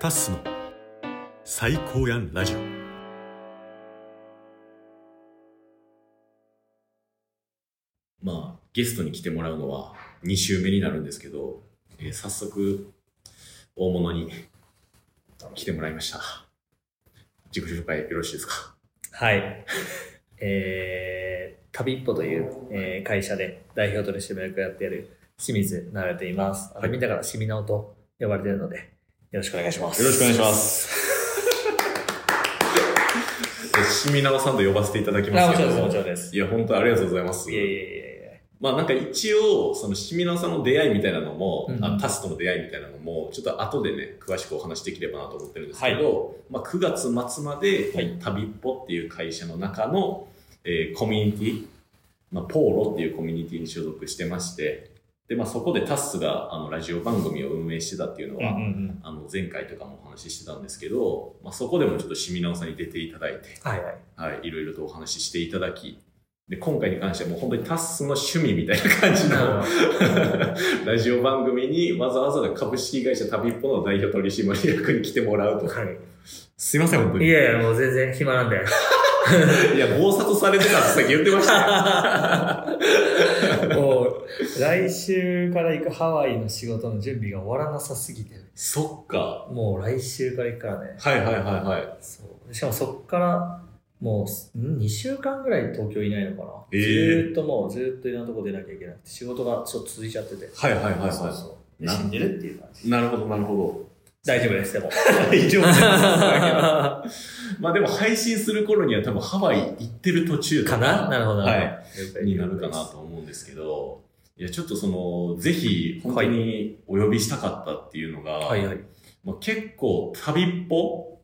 タッスの最高やんラジオまあ、ゲストに来てもらうのは2週目になるんですけど、えー早速、大物に来てもらいました。自己紹介よろしいですか？はい。えー、旅一歩という、えー会社で代表取締役をやっている清水なられています。あのみんなからしみなおと呼ばれているので、よろしくお願いします。よろしくお願いします。しみなお さんと呼ばせていただきあ、ますけど。もちろんです、もちろんです。いや、本当ありがとうございます。いえいえいえまあなんか一応、そのしみなおさんの出会いみたいなのも、うんあタスとの出会いみたいなのも、ちょっと後でね、詳しくお話しできればなと思ってるんですけど、まあ9月末まで、はい旅っぽっていう会社の中の、えーコミュニティ、まあ、ポーロっていうコミュニティに所属してまして、で、まあそこでタスがあのラジオ番組を運営してたっていうの。は、うんうんうん。あの前回とかもお話ししてたんですけど、まあ、そこでもちょっとしみなおさんに出ていただいて、はいはい。はい、いろいろとお話ししていただき、で、今回に関してはもう本当にタッスの趣味みたいな感じの ラジオ番組にわざわざ株式会社旅っぽの代表取締役に来てもらうと。はすいません、本当い。に。いやいや、もう全然暇なんで。いや、暴殺されてたってさっき言ってましたよ。来週から行くハワイの仕事の準備が終わらなさすぎて、そっか。もう来週から行くからね。はいはいはいはい。そう。しかもそっから、もう、ん？2週間ぐらい東京いないのかな。えーずーっともう、ずーっといろんなとこ出なきゃいけなくて、仕事がちょっと続いちゃってて。はいはいはいはいそうそう。死んでるっていう感じ。なるほどなるほ大丈夫です、でも。ど。大丈夫です。まあでも配信する頃には多分ハワイ行ってる途中とかな？なるほど。はい。になるかなと思うんですけど、いや、ちょっとその、ぜひ、本当にお呼びしたかったっていうのが、はいはい。まあ、結構、旅っぽ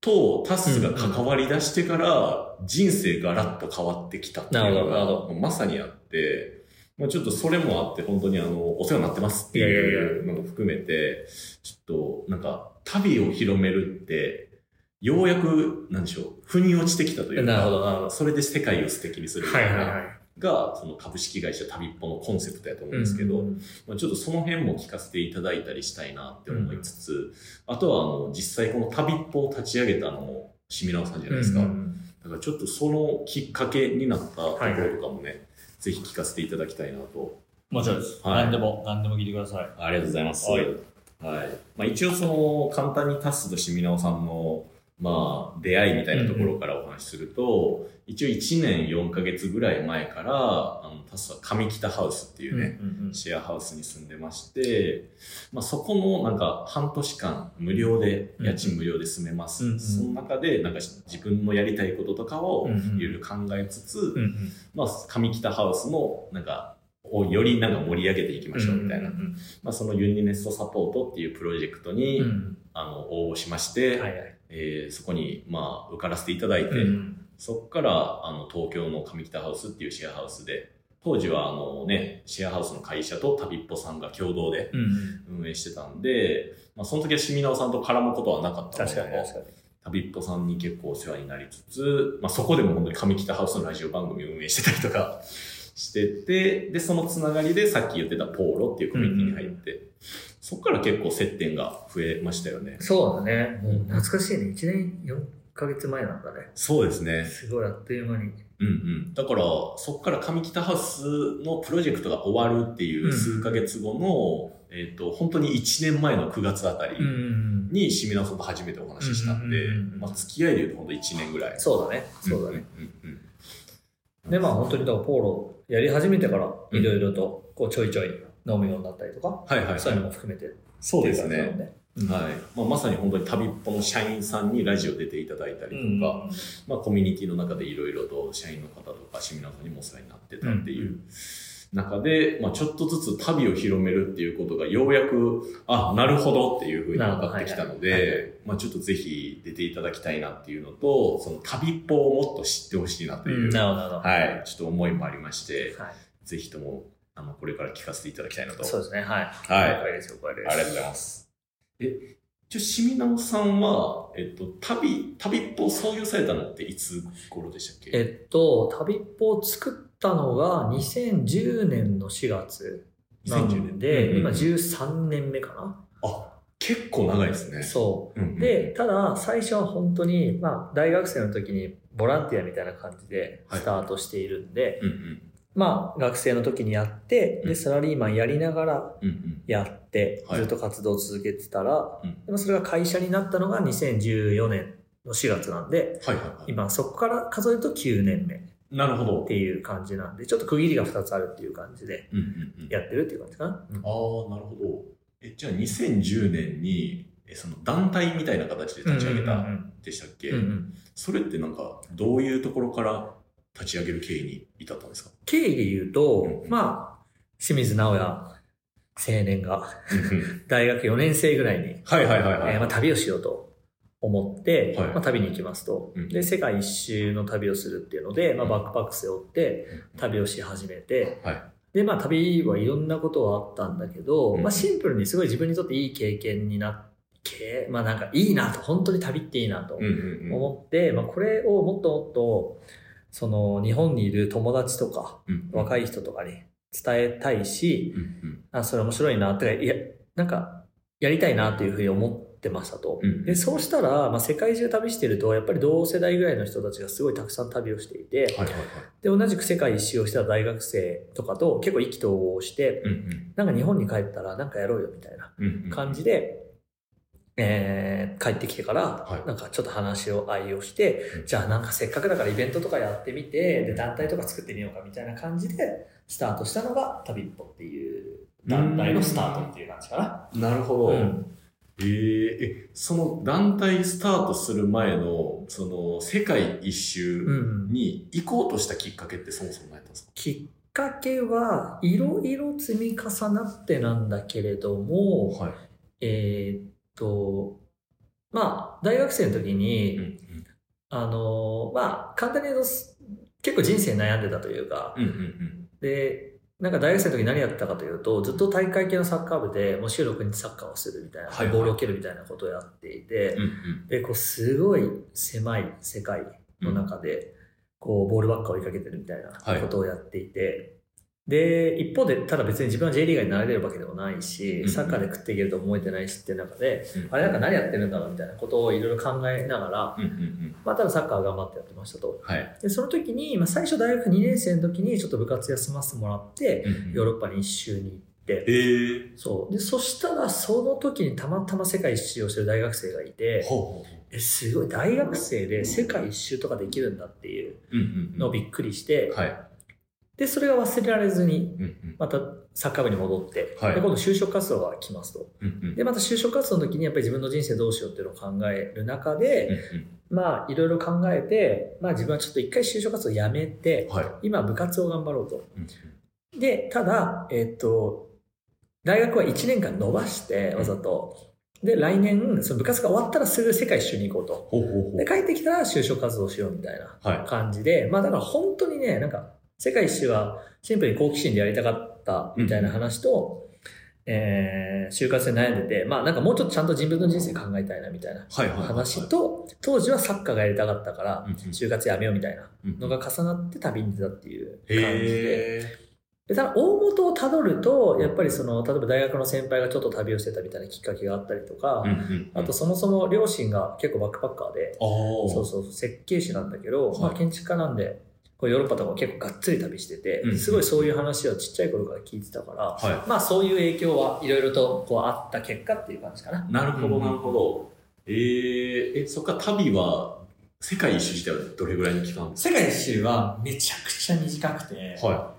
とタスが関わり出してから、人生ガラッと変わってきたっていうのが、まさにあって、まあ、ちょっとそれもあって、本当にあの、お世話になってますっていうのも含めて、ちょっと、なんか、旅を広めるって、ようやく、なんでしょう、腑に落ちてきたというか、なるほど、なるほど。それで世界を素敵にするはいはいはい。が、その株式会社旅っぽのコンセプトやと思うんですけど、うんまあ、ちょっとその辺も聞かせていただいたりしたいなって思いつつ、あとはあの、実際この旅っぽを立ち上げたのも、しみなおさんじゃないですか。うんだからちょっとそのきっかけになったところとかもね、ぜひ聞かせていただきたいなと。もちろんです。はい何でも、何でも聞いてください。ありがとうございます。はいはい。まあ一応その、簡単にタスとしみなおさんの、まあ、出会いみたいなところからお話しすると、一応1年4ヶ月ぐらい前から、あの、タスは上北ハウスっていうね、うん。うんシェアハウスに住んでまして、まあ、そこのなんか半年間無料で、うん家賃無料で住めます。うんうん。その中でなんか自分のやりたいこととかをいろいろ考えつつ、うんうん。まあ、上北ハウスのなんか、をよりなんか盛り上げていきましょうみたいな。うんまあ、そのユニネストサポートっていうプロジェクトに、あの、応募しまして、はいはい。えーそこに、まあ、受からせていただいて、うんそこから、あの、東京の上北ハウスっていうシェアハウスで、当時は、あのね、シェアハウスの会社と旅っぽさんが共同でうん運営してたんで、まあ、その時はしみなおさんと絡むことはなかったの確かに確かに。旅っぽさんに結構お世話になりつつ、まあ、そこでも本当に上北ハウスのラジオ番組を運営してたりとか してて、で、そのつながりでさっき言ってたポーロっていうコミュニティに入って、そこから結構接点が増えましたよね。そうだね。もう懐かしいね。1年4ヶ月前なんだね。そうですね。すごいあっという間に。うんうん。だから、そこから上北ハウスのプロジェクトが終わるっていう数ヶ月後の、えっ、と、本当に1年前の9月あたりんに、しみなおさんと初めてお話ししたんでうんうんうんうん、まあ、付き合いで言うと本当1年ぐらい。そうだね。そうだね。うんうんうんで、まあ本当にだからポーロやり始めてから、うんいろいろと、こうちょいちょい飲むようになったりとか、はいはいはい。そういうのも含めて。そうですね。はい。まあ、まさに本当に旅っぽの社員さんにラジオ出ていただいたりうんとか、まあ、コミュニティの中でいろいろと社員の方とか、シミナーさんにもお世話になってたっていう中で、まあ、ちょっとずつ旅を広めるっていうことがようやく、あ、なるほどっていうふうに分かってきたのなるほどはいはいで、まあ、ちょっとぜひ出ていただきたいなっていうのと、その旅っぽをもっと知ってほしいなとう。いう、んなるほど、なるほど。はい、ちょっと思いもありまして、はい。ぜひとも、あの、これから聞かせていただきたいなと。そうですね、はい。はい了解ですよ、了解です。ありがとうございます。え、じゃあ、しみなおさんは、えっと、旅、旅っぽを創業されたのっていつ頃でしたっけ？えっと、旅っぽを作ったのが2010年の4月な2010ん年で、今13年目かな。あ、結構長いですね。そう。うんうんで、ただ、最初は本当に、まあ、大学生の時にボランティアみたいな感じでスタートしているんで、うんうん。まあ、学生の時にやって、で、うんサラリーマンやりながら。やって、はいずっと活動を続けてたら、うんでもそれが会社になったのが2014年の4月なんで。今そこから数えると9年目っなるほど。ていう感じなんで、ちょっと区切りが2つあるっていう感じで。やってるっていう感じかな。うんああ、なるほど。え、じゃあ2010年に、えその団体みたいな形で立ち上げたでしたっけ、それってなんか、どういうところから立ち上げる経緯に至ったんですか？経緯で言うと、うん。まあ、清水直也青年が 大学4年生ぐらいに、はいはいはいはい。えーまあ、旅をしようと思って、はい。まあ、旅に行きますと、うん。で、世界一周の旅をするっていうので、まあ、バックパック背負って旅をし始めて、はい。で、まあ、旅はいろんなことはあったんだけど、うん。まあ、シンプルにすごい自分にとっていい経験になって、まあ、なんかいいなと、本当に旅っていいなとうんうんうん。思って、まあ、これをもっともっと、その、日本にいる友達とか、うん若い人とかに伝えたいし、あ、それ面白いなってか、いや、なんか、やりたいなっていうふうに思ってましたと。うんで、そうしたら、まあ、世界中旅してると、やっぱり同世代ぐらいの人たちがすごいたくさん旅をしていて。で、同じく世界一周をした大学生とかと結構意気投合して、なんか日本に帰ったらなんかやろうよみたいな。感じで、えー帰ってきてからは、い。なんかちょっと話を愛をして、うん。じゃあなんかせっかくだからイベントとかやってみて、で、団体とか作ってみようかみたいな感じで、スタートしたのが旅っぽっていう団体のスタートっていう感じかな。なるほど。うん。えーえ、その団体スタートする前の、その世界一周うん。に行こうとしたきっかけってそもそも何やったんですか？きっかけはいろいろ積み重なってなんだけれども、はい。えーまあ、大学生の時に、うんあの、まあ、簡単に言うと、す結構人生悩んでたというか、うんうんうん。で、なんか大学生の時何やってたかというと、ずっと大会系のサッカー部で、もう週6日サッカーをするみたいな、はいはい。ボールを蹴るみたいなことをやっていて、うんうん。で、こう、すごい狭い世界の中で、こう、ボールばっか追いかけてるみたいなことをやっていて、で、一方で、ただ別に自分は J リーガーになれるわけでもないし、うんサッカーで食っていけると思えてないしっていう中で、うんあれなんか何やってるんだろうみたいなことをいろいろ考えながら、うんうんうんまあ、ただサッカー頑張ってやってましたと。はい。で、その時に、まあ、最初大学2年生の時にちょっと部活休ませてもらって、ヨーロッパに一周に行って、えー、そう。で、そしたらその時にたまたま世界一周をしてる大学生がいて、え、すごい大学生で世界一周とかできるんだっていうう。うんうんうん。のをびっくりして、はい。で、それが忘れられずに、うんうんまたサッカー部に戻って、はいで今度就職活動が来ますと。うんうんで、また就職活動の時にやっぱり自分の人生どうしようっていうのを考える中で、うんまあ、いろいろ考えて、まあ自分はちょっと一回就職活動をやめてうん、はい。今部活を頑張ろうと。うんで、ただ、えっと、大学は1年間伸ばして、わざと。で、来年、その部活が終わったらすぐ世界一周に行こうと。ほうほうほうで、帰ってきたら就職活動しようみたいなはい。感じで、まあだから本当にね、なんか、世界一周はシンプルに好奇心でやりたかったみたいな話と、えー、就活で悩んでて、まあなんかもうちょっとちゃんと自分の人生考えたいなみたいな。話と、当時はサッカーがやりたかったからうんうん、就活やめようみたいなうんのが重なって旅に出たっていう感じで、へでただ大元をたどると、やっぱりその、例えば大学の先輩がちょっと旅をしてたみたいなきっかけがあったりとか、あとそもそも両親が結構バックパッカーで、そうそう、設計士なんだけど、はい。まあ建築家なんで、こうヨーロッパとかも結構がっつり旅してて、うんすごいそういう話をちっちゃい頃から聞いてたから、はまあそういう影響はいろいろとこうあった結果っていう感じかな。い。なるほど、なるほど。えー、え、そっか、旅は、世界一周自体はどれぐらいの期間？世界一周はめちゃくちゃ短くて、かは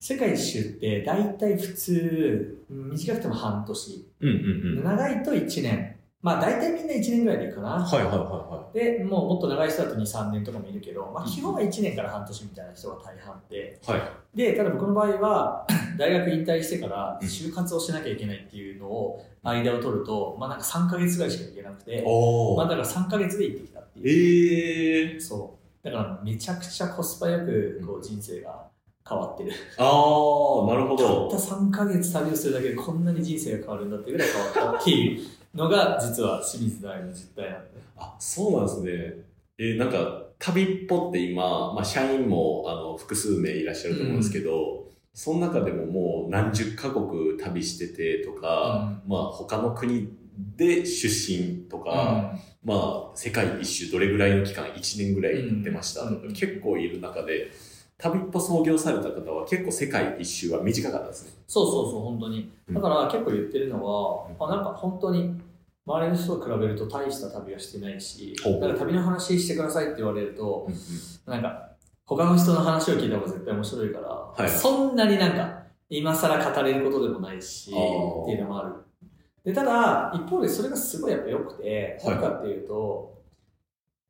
世界一周って大体普通、うん短くても半年、い。うんうんうん。はい長いと1年。まあ大体みんな1年ぐらいでいいかな。はいはいはで、もうもっと長い人だと2、3年とかもいるけど、まあ基本は1年から半年みたいな人が大半で、い。はい。で、ただ僕の場合は、大学引退してからうん就活をしなきゃいけないっていうのを間を取ると、まあなんか3ヶ月ぐらいしか行けなくて、まあ。だから3ヶ月で行ってきたっていう。えー。そう。だからめちゃくちゃコスパよくこう人生が変わってる。あー、なるほたったど。3ヶ月旅をするだけでこんなに人生が変わるんだってぐらい変わったっていうのが実は清水大の実態なんで。あ、そうなんですね。えーなんか、旅っぽって今、まあ、社員も、あの、複数名いらっしゃると思うんですけど、その中でももう何十カ国旅しててとか、まあ、他の国で出身とか、まあ、世界一周どれぐらいの期間、1年ぐらい行ってましたとか、うん結構いる中で、旅っぽ創業された方は結構世界一周は短かったですね。そうそうそう、本当に。だから結構言ってるのは、うん。あなんか本当に周りの人と比べると大した旅はしてないし、だから旅の話してくださいって言われるとう、んなんか他の人の話を聞いた方が絶対面白いから、いはい。そんなになんか今更語れることでもないし、っていうのもある。で、ただ、一方でそれがすごいやっぱ良くて、はい。何かっていうと、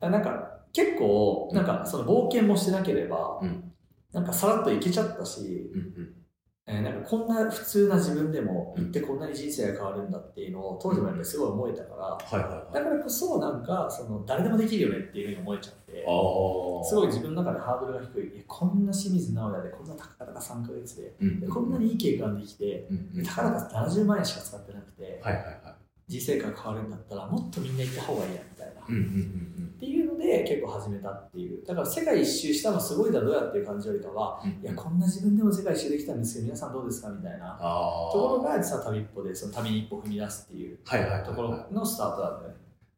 あなんか結構、なんかその冒険もしてなければ、うんなんかさらっと行けちゃったし、うんうんえーなんかこんな普通な自分でも行ってこんなに人生が変わるんだっていうのを当時もやっぱりすごい思えたから、はいはいはい。だからこそなんかその誰でもできるよねっていうふうに思えちゃって。すごい自分の中でハードルが低い。いやこんな清水直哉でこんなたかだか3ヶ月で、うんでこんなにいい経験ができて、うんうんでたかだか70万円しか使ってなくて、はいはいはい。人生観変わるんだったらもっとみんな行った方がいいやみたいな。うんうんうんっていうので結構始めたっていう。だから世界一周したのすごいだろうやっていう感じよりかは、うん。いや、こんな自分でも世界一周できたんですけど、皆さんどうですか？みたいな。ところが実は旅一歩で、その旅に一歩踏み出すっていうはいはいはいはいところのスタートなんだよね。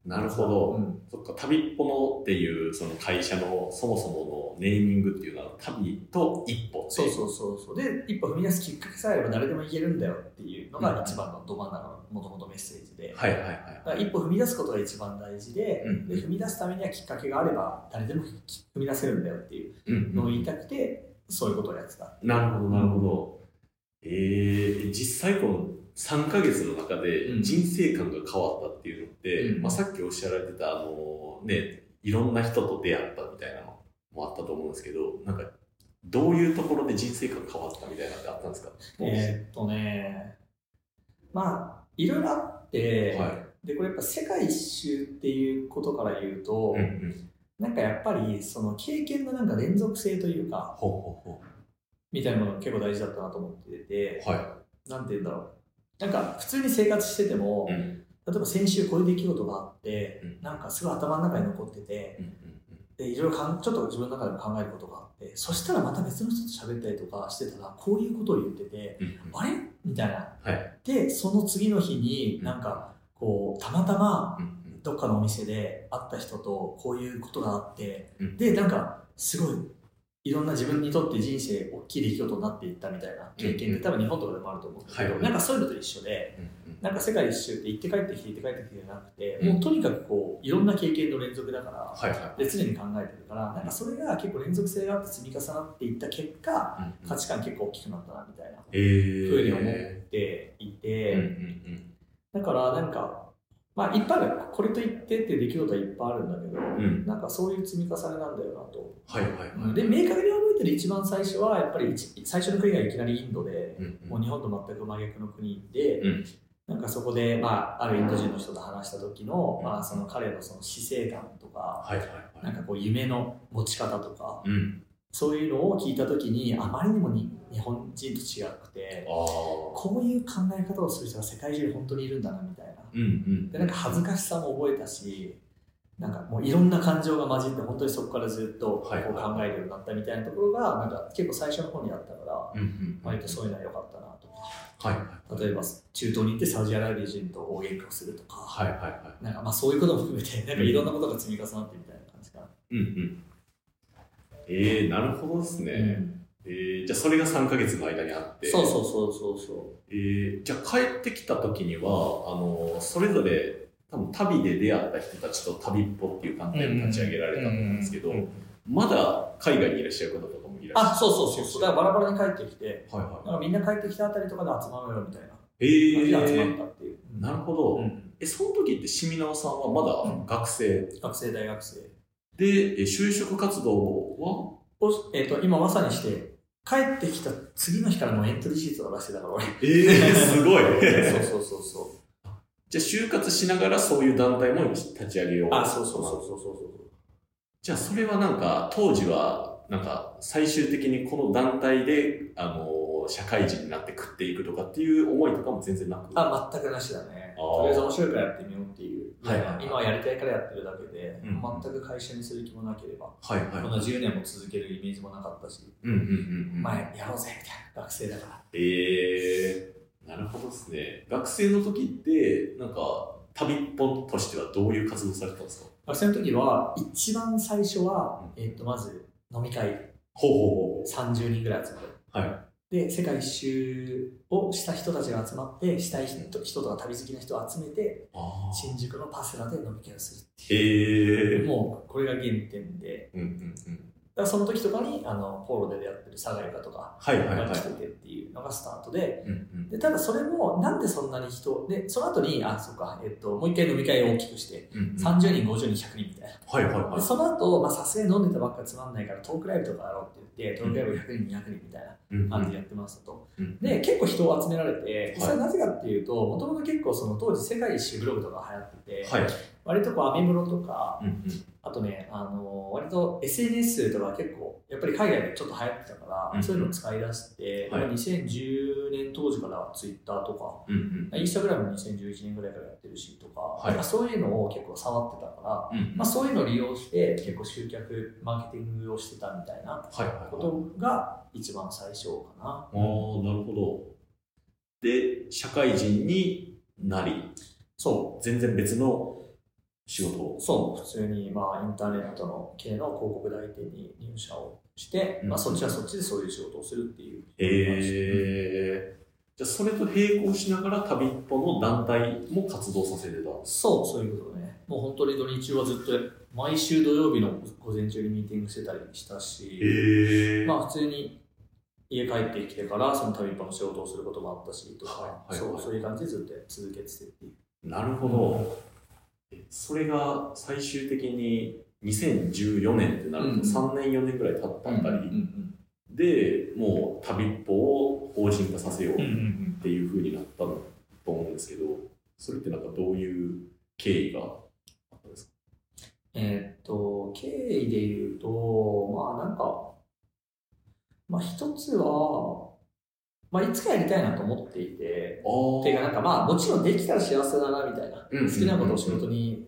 なるほど。うんそっか、旅っぽのっていうその会社のそもそものネーミングっていうのは旅と一歩ってそうそうそうそう。で、一歩踏み出すきっかけさえあれば誰でも行けるんだよっていうのが一番のど真ん中のもともとメッセージで。はいはいはいだから一歩踏み出すことが一番大事で,、うんで、踏み出すためにはきっかけがあれば誰でも踏み出せるんだよっていううんのを言いたくて、そういうことをやってた。なるほどなるほど。えー、実際この3ヶ月の中でうん人生観が変わったっていうのって、うんまあ、さっきおっしゃられてたあのね、いろんな人と出会ったみたいなのもあったと思うんですけど、なんかどういうところで人生観変わったみたいなのってあったんですか？えーっとね、まあ、いろいろあって、はい。で、これやっぱ世界一周っていうことから言うと、うんうん。なんかやっぱりその経験のなんか連続性というか、ほうほうほみたいなものが結構大事だったなと思ってて、う。はなんて言うんだろう。なんか普通に生活してても、い。うん。例えば先週こういう出来事があって、うん。なんかすごい頭の中に残ってて、うんうんでいろいろかんちょっと自分の中でも考えることがあって、そしたらまた別の人と喋ったりとかしてたら、こういうことを言ってて、あれ？みたいな。はい。で、その次の日になんか、こう、たまたまどっかのお店で会った人とこういうことがあって、うん。で、なんか、すごい、いろんな自分にとって人生大きい出来事になっていったみたいな経験って多分日本とかでもあると思うんだけど、はいなんかそういうのと一緒で、うんうん。なんか世界一周って行って帰ってきて行って帰ってきてじゃなくて、うん。もうとにかくこう、いろんな経験の連続だから、はいはい。で常に考えてるから、なんかそれが結構連続性があって積み重なっていった結果、うんうん。価値観結構大きくなったなみたいなえー、ふうに思っていて、うんうん。だからなんか、まあいっぱいある。これと言ってって出来事はいっぱいあるんだけど、うんなんかそういう積み重ねなんだよなと。はいはいはい。で、明確に覚えてる一番最初は、やっぱり一最初の国がいきなりインドで、うんうんもう日本と全く真逆の国で、うんなんかそこで、まあ、あるインド人の人と話した時の、うんまあ、その彼のその死生観とか、はいはいはい。なんかこう夢の持ち方とか、うん。そういうのを聞いた時に、あまりにもに日本人と違くて。こういう考え方をする人が世界中に本当にいるんだなみたいな。うんうん。で、なんか恥ずかしさも覚えたし、なんかもういろんな感情が混じって、本当にそこからずっとこう考えるようになったみたいなところが、なんか結構最初の方にあったから、うんうん。割とそういうのは良かったなとか。はいはい。例えば中東に行ってサウジアラビア人と大喧嘩をするとか、はいはいはなんかまあそういうことも含めて、なんかいろんなことが積み重なってみたいな感じかな。い。うんうん。えー、なるほどですね。えー、じゃあそれが3ヶ月の間にあって。そうそうそうそうそえー、じゃあ帰ってきた時には、あの、それぞれ、多分旅で出会った人たちと旅っぽっていう団体を立ち上げられたと思うんですけど、まだ海外にいらっしゃる方とかもいらっしゃるあ、そうそうそうそう。だからバラバラに帰ってきて、はいはなんかみんな帰ってきたあたりとかで集まろうよみたいな。い。え感じで集まっー、たっていう。なるほど。うんえ、その時ってしみなおさんはまだ学生？学生、大学生。で、え就職活動は？おえっ、と、今まさにして、帰ってきた次の日からもうエントリーシートを出してたから俺。えー、すごい。そうそうそうそう。じゃあ就活しながらそういう団体も立ち上げよう。あ、そうそうそうそうそうそう。じゃあそれはなんか当時はなんか最終的にこの団体であの社会人になって食っていくとかっていう思いとかも全然なく？あ、全くなしだね。とりあえず面白いからやってみようっていう。はいはいはい今はやりたいからやってるだけで、うん全く会社にする気もなければ、はいはいこの10年も続けるイメージもなかったし、うんうんうんうんまあやろうぜみたいな学生だから。えー、なるほどですね学生の時ってなんか旅っぽとしてはどういう活動されてたんですか？学生の時は、一番最初は、えっと、まず飲み会ほうほうほ30人ぐらい集まる。う。はい。で、世界一周をした人たちが集まって、したい人人とか旅好きな人を集めて、あ新宿のパセラで飲み会をする。へえ。もう、これが原点で、うんうんうん。だからその時とかに、あの、ポーロで出会ってるサガリカとかはいはいはいが来。ててっていうのがスタートで、うんうんで、ただそれも、なんでそんなに人、で、その後に、あ、そっか、えっと、もう一回飲み会を大きくして、うんうん30人、50人、100人みたいな。はいはいはいで。その後、まあ、さすがに飲んでたばっかつまんないから、トークライブとかやろうって言って、トークライブ100人、200人みたいなうん。うん感じでやってましたと。うん。で、結構人を集められて、い。それはなぜかっていうと、もともと結構その当時世界一周ブログとか流行ってて、はい。割とこうアメブロとか、うんうん。あとね、あの割と SNS とか結構、やっぱり海外でちょっと流行ってたから、うんそういうのを使い出して、はい。2010年当時からツイッターとか、うんうん。インスタグラム2011年ぐらいからやってるしとか、はい。かそういうのを結構触ってたから、うんまあ、そういうのを利用して結構集客、マーケティングをしてたみたいな。ことが一番最初かな。ああ、なるほど。で、社会人になり、そ全然別の仕事をう、。そう、普通にまあインターネットの系の広告代理店に入社をして、うんまあ、そっちはそっちでそういう仕事をするっていう。ええじゃあそれと並行しながら旅っぽの団体も活動させてた。そう、そういうことね。もう本当に土日はずっと毎週土曜日の午前中にミーティングしてたりしたし、ええまあ普通に家帰ってきてからその旅っぽの仕事をすることもあったしとか、はいそうそういう感じでずっと続けてて。っていう。なるほど。えそれが最終的に2014年ってなるとうん。3年4年ぐらい経ったあたりうんで、もう旅っぽを法人化させよううんうんうん。っていう風になったと思うんですけど、それってなんかどういう経緯がえーっと、経緯で言うと、まあなんか、まあ一つは、まあいつかやりたいなと思っていて、あていうかなんかまあもちろんできたら幸せだなみたいな、うん好きなことを仕事に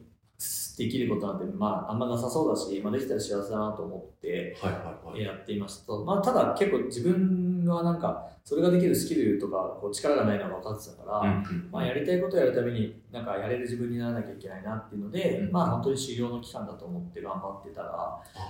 できることなんてまああんまなさそうだし、まあできたら幸せだなと思ってはいはいはい。やっていました。と、まあただ結構自分はなんかそれができるスキルとかこう力がないのは分かってたから、うんうんまあ、やりたいことをやるためになんかやれる自分にならなきゃいけないなっていうので、うん。まあ本当に修行の期間だと思って頑張ってたら、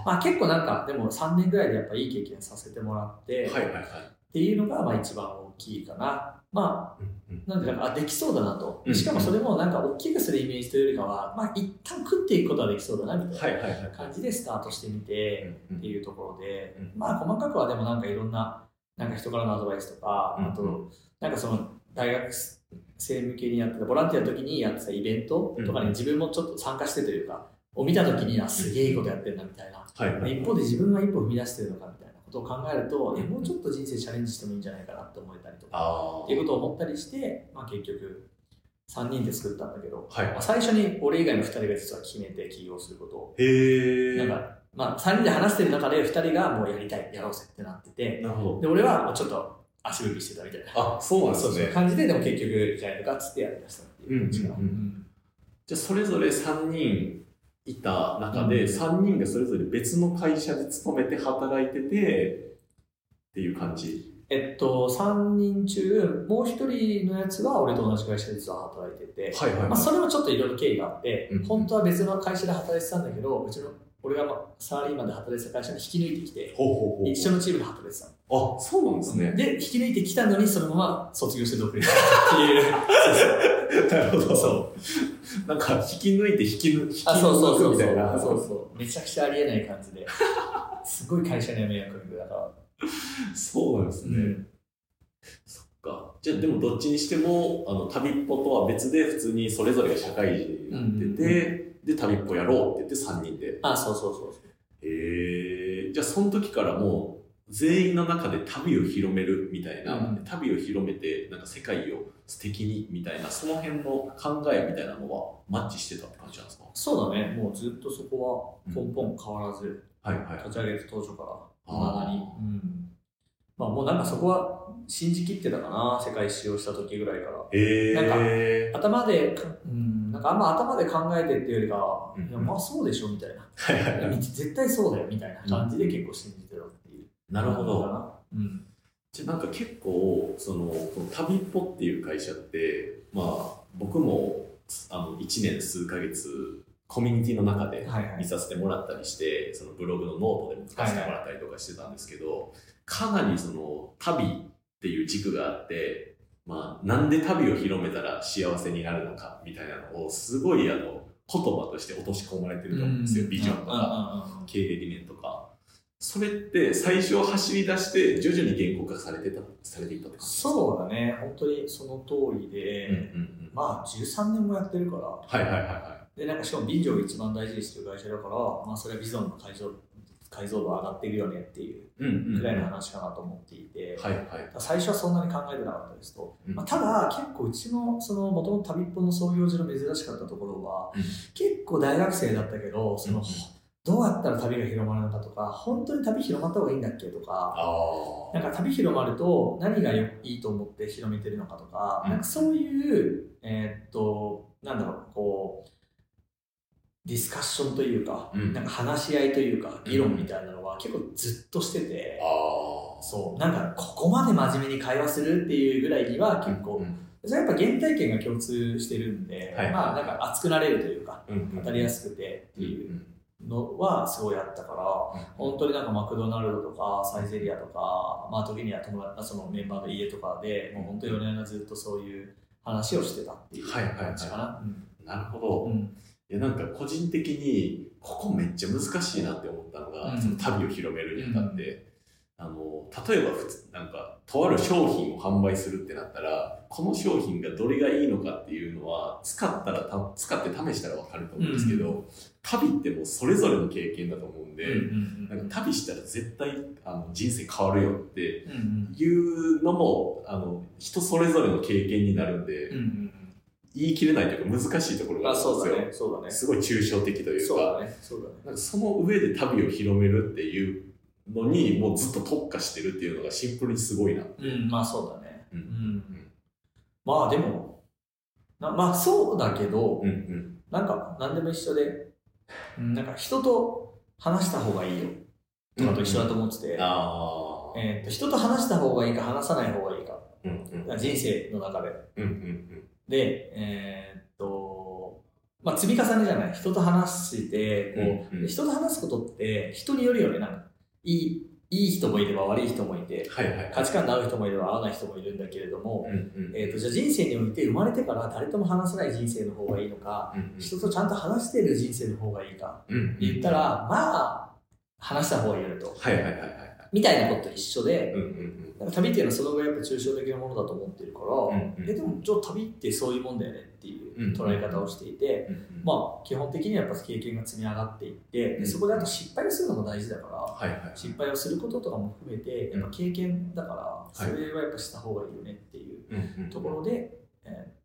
まあ結構なんかでも3年ぐらいでやっぱいい経験させてもらって、はいはいはい。っていうのがまあ一番大きいかな。まあうんうん。なんでなんかあできそうだなと。う。んしかもそれもなんか大きくするイメージというよりかは、まあ一旦食っていくことはできそうだなみたいな感じでスタートしてみて、うんっていうところで、うん。まあ細かくはでもなんかいろんななんか人からのアドバイスとか、うんあとなんかその大学生向けにやってたボランティアの時にやってたイベントとかにうん自分もちょっと参加してというか、を見た時にあすげえいいことやってるなみたいな、はいはい。一方で自分が一歩踏み出してるのかみたいなことを考えると、えもうちょっと人生チャレンジしてもいいんじゃないかなって思えたりとかあっていうことを思ったりして、まあ、結局3人で作ったんだけど、あ。はいまあ、。最初に俺以外の2人が実は決めて起業することをへえ。なんか、まあ、3人で話してる中で2人がもうやりたい、やろうぜってなってて、なるほど。で、俺はもうちょっと足踏みしてたみたいな。あ、そうなんですね。感じで、でも結局、じゃあやるかっつってやりだしたっていう感じかな。うんうんうんじゃあそれぞれ3人いた中で、3人がそれぞれ別の会社で勤めて働いててっていう感じ？えっと、3人中、もう1人のやつは俺と同じ会社で実は働いてて、はいはいはい。まあ、それもちょっといろいろ経緯があって、うん本当は別の会社で働いてたんだけど、うちの、俺がまあサラリーマンで働いてた会社に引き抜いてきて、ほうほうほう一緒のチームで働いてたの。あ、そうなんですね。で、引き抜いてきたのに、そのまま卒業して独立したっていう。なるほど。そう。なんか、引き抜いて引き抜引きあ、そうそうそう抜くみたいな。そうそう。めちゃくちゃありえない感じで。すごい会社には迷惑かけてだから。そうなんですね。そっか。じゃあ、でもどっちにしても、あの、旅っぽとは別で、普通にそれぞれが社会人になってて、で、旅っぽやろうって言って3人で。あ、そうそうそう。へえじゃあその時からもう全員の中で旅を広めるみたいな、うん旅を広めてなんか世界を素敵にみたいなその辺の考えみたいなのはマッチしてたって感じなんですか？そうだね。もうずっとそこは根本変わらず、はいはい立ち上げて当初から、あー未だに。うん。まあもうなんかそこは信じきってたかな。世界一周をした時ぐらいから。へなんかえ頭でか、うん、なんかあんま頭で考えてっていうよりかは、うんいやまあそうでしょみたいな。はいはいはい絶対そうだよみたいな感じで結構信じてたっていう。なるほどど。うん。じゃあなんか結構そのこの TABIPPOっていう会社ってまあ僕もあの1年数ヶ月コミュニティの中ではいはい見させてもらったりして、そのブログのノートでも書かせてもらったりとかしてたんですけど、かなりその旅っていう軸があって、まあ、なんで旅を広めたら幸せになるのかみたいなのをすごいあの言葉として落とし込まれてると思うんですよ、ビジョンとか。か。経営理念とか。それって最初走り出して徐々に言語化されてた、されていったって感じそうだね、本当にその通りうんで、うんうん。まあ13年もやってるから、はいはいはいはで、なんかしかもビジョンを一番大事にしてる会社だから、まあそれはビジョンの解像解像度上がっているよねっていうぐらいの話かなと思っていて、はいはい。最初はそんなに考えてなかったですと。うん。まあ、ただ結構うちのその元々旅っぽの創業時の珍しかったところは、うん。結構大学生だったけどその、うんどうやったら旅が広まるのかとか本当に旅広まった方がいいんだっけとかあなんか旅広まると何がいいと思って広めてるのかとか,、うん。なんかそういうえーっとなんだろうこうディスカッションというか、うん。なんか話し合いというか議論みたいなのは結構ずっとしてて、あ。あそう。なんかここまで真面目に会話するっていうぐらいには結構、うんそれはやっぱ原体験が共通してるんで、はい。まあなんか熱くなれるというかうん語りやすくてってうんいうのはすごいあったから、本当になんかマクドナルドとかサイゼリアとか、まあ時には友達そのメンバーの家とかで、もう本当に4年がずっとそういう話をしてたっていうはいはいはい。感じかな。なるほど。うんうんいやなんか個人的にここめっちゃ難しいなって思ったのが、うん。その旅を広めるにあたって、あの例えば普通なんかとある商品を販売するってなったらこの商品がどれがいいのかっていうのは使ったらた使って試したら分かると思うんですけど、う旅ってもうそれぞれの経験だと思うんで、うんなんか旅したら絶対あの人生変わるよってうんうん。いうのもあの人それぞれの経験になるんで、うんうん言い切れないというか難しいところうんがあるんですよ。ねそうだねすごい抽象的というかそうだねそうだねなんかその上で旅を広めるっていうのにもうずっと特化してるっていうのがシンプルにすごいな。うんまあそうだねうんうんまあでもなまあそうだけど、うんうん。なんか何でも一緒で、うんなんか人と話した方がいいよとかと一緒だと思ってて、ああ。えー、と人と話した方がいいか話さない方がいいか、うんうん。人生の中で。うんうんで、えーっと、まあ積み重ねじゃない。人と話して、こう、うんうん人と話すことって人によるよね。なんかいい、いい人もいれば悪い人もいて、はいはい。価値観の合う人もいれば合わない人もいるんだけれども、うんうん。えーっと、じゃあ人生において生まれてから誰とも話さない人生の方がいいのか、うんうん人とちゃんと話してる人生の方がいいか、うんうん。言ったら、まあ、話した方がいいよねと。はいはいはいはい。みたいなことと一緒で、うんうんなんか旅っていうのはそのぐらいやっぱ抽象的なものだと思ってるから、うんうんえでも、ちょ旅ってそういうもんだよねっていう捉え方をしていて、うんうん。まあ、基本的にはやっぱ経験が積み上がっていって、うんでそこであと失敗をするのも大事だから、はいはい。失敗をすることとかも含めて、やっぱ経験だから、いそれはやっぱした方がいいよねっていう。ところで、えー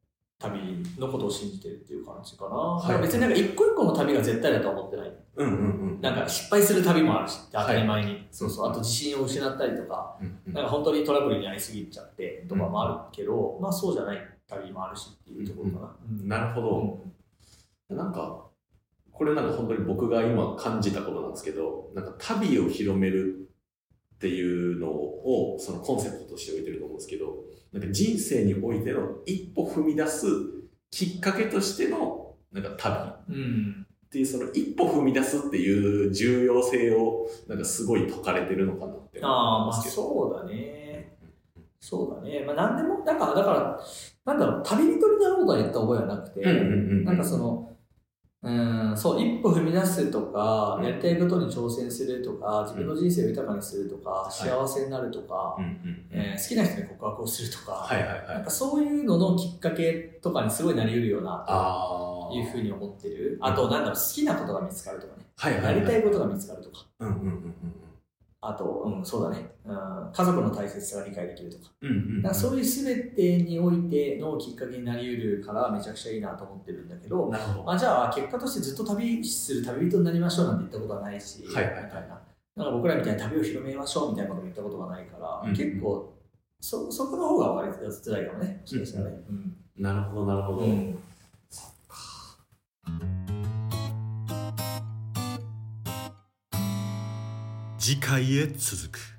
旅のことを信じてるっていう感じかな。はい別になんか一個一個の旅が絶対だとは思ってない。うんうんうん。なんか失敗する旅もあるし、当たり前に。いそうそう。あと自信を失ったりとか、うんうん。なんか本当にトラブルに遭いすぎちゃってとかもあるけど、まあそうじゃない旅もあるしっていうところかな。うんなるほど。なんか、これなんか本当に僕が今感じたことなんですけど、なんか旅を広めるっていうのをそのコンセプトとして置いてると思うんですけど、なんか人生においての一歩踏み出すきっかけとしてのなんか旅っうん。ていうその一歩踏み出すっていう重要性をなんかすごい説かれてるのかなって思いますけど。そうだね。そうだね。まあ何でも、なんか、だから、なんだろう、旅人になろうとは言った覚えはなくて、うんうんうん。なんかその、うん、そう、一歩踏み出すとか、やりたいことに挑戦するとか、自分の人生を豊かにするとか、い幸せになるとか、好きな人に告白をするとか。なんかそういうののきっかけとかにすごいなり得るような、ああ。いうふうに思ってる。あと、なんだろう、好きなことが見つかるとかね。はいはいはい。やりたいことが見つかるとか。うんうんうんあと、うん、そうだね。うん、家族の大切さが理解できるとか。うん。うんうんそういう全てにおいてのきっかけになり得るからめちゃくちゃいいなと思ってるんだけど、なるほど。まあ、じゃあ結果としてずっと旅する旅人になりましょうなんて言ったことはないし、はいはいはいみたいな。なんか僕らみたいに旅を広めましょうみたいなことも言ったことがないから、うん結構そ、そこの方が割と辛いかもね。もしかしたらね。うんなるほど、なるほど。うん次回へ続く。